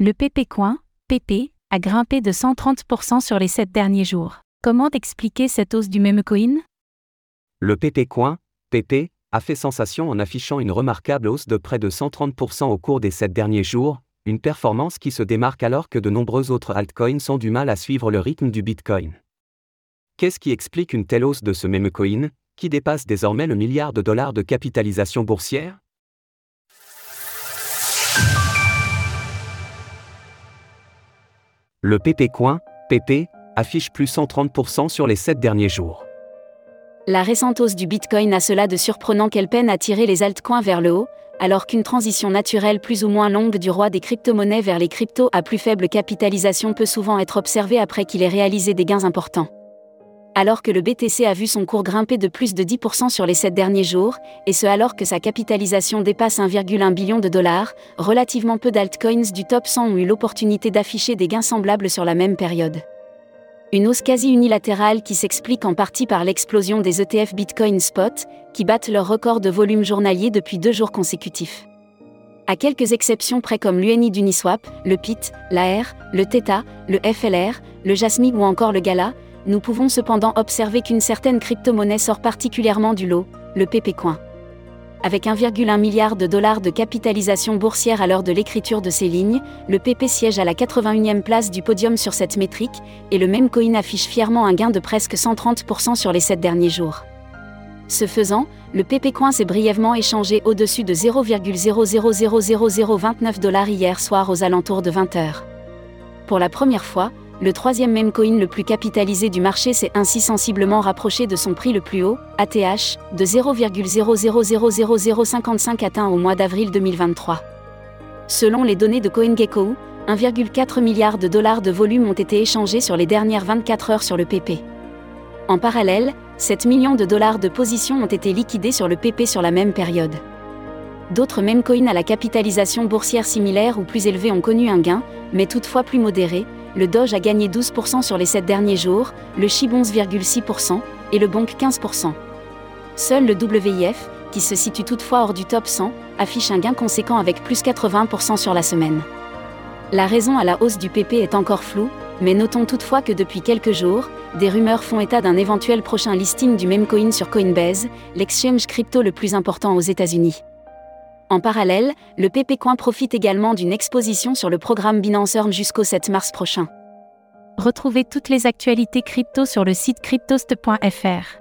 Le PP Coin, PP, a grimpé de 130% sur les 7 derniers jours. Comment expliquer cette hausse du même coin? Le PP Coin, PP, a fait sensation en affichant une remarquable hausse de près de 130% au cours des 7 derniers jours, une performance qui se démarque alors que de nombreux autres altcoins ont du mal à suivre le rythme du Bitcoin. Qu'est-ce qui explique une telle hausse de ce même coin, qui dépasse désormais le milliard de dollars de capitalisation boursière? Le PP Coin, PP, affiche plus 130% sur les 7 derniers jours. La récente hausse du Bitcoin a cela de surprenant qu'elle peine à tirer les altcoins vers le haut, alors qu'une transition naturelle plus ou moins longue du roi des crypto-monnaies vers les cryptos à plus faible capitalisation peut souvent être observée après qu'il ait réalisé des gains importants. Alors que le BTC a vu son cours grimper de plus de 10% sur les 7 derniers jours, et ce alors que sa capitalisation dépasse 1,1 billion de dollars, relativement peu d'altcoins du top 100 ont eu l'opportunité d'afficher des gains semblables sur la même période. Une hausse quasi unilatérale qui s'explique en partie par l'explosion des ETF Bitcoin Spot, qui battent leur record de volume journalier depuis deux jours consécutifs. À quelques exceptions près comme l'UNI d'Uniswap, le PIT, l'AR, le Theta, le FLR, le Jasmine ou encore le Gala, nous pouvons cependant observer qu'une certaine crypto-monnaie sort particulièrement du lot, le PP Coin avec 1,1 milliard de dollars de capitalisation boursière à l'heure de l'écriture de ces lignes, le PP siège à la 81e place du podium sur cette métrique, et le même coin affiche fièrement un gain de presque 130% sur les 7 derniers jours. Ce faisant, le PP Coin s'est brièvement échangé au-dessus de 0,000029 dollars hier soir aux alentours de 20h. Pour la première fois, le troisième même coin le plus capitalisé du marché s'est ainsi sensiblement rapproché de son prix le plus haut, ATH, de 0,000055 atteint au mois d'avril 2023. Selon les données de CoinGecko, 1,4 milliard de dollars de volume ont été échangés sur les dernières 24 heures sur le PP. En parallèle, 7 millions de dollars de positions ont été liquidés sur le PP sur la même période. D'autres mêmes coins à la capitalisation boursière similaire ou plus élevée ont connu un gain, mais toutefois plus modéré, le Doge a gagné 12% sur les 7 derniers jours, le SHIB 11,6% et le Bonk 15%. Seul le WIF, qui se situe toutefois hors du top 100, affiche un gain conséquent avec plus 80% sur la semaine. La raison à la hausse du PP est encore floue, mais notons toutefois que depuis quelques jours, des rumeurs font état d'un éventuel prochain listing du même coin sur Coinbase, l'exchange crypto le plus important aux États-Unis. En parallèle, le PP Coin profite également d'une exposition sur le programme Binance Earn jusqu'au 7 mars prochain. Retrouvez toutes les actualités crypto sur le site cryptost.fr.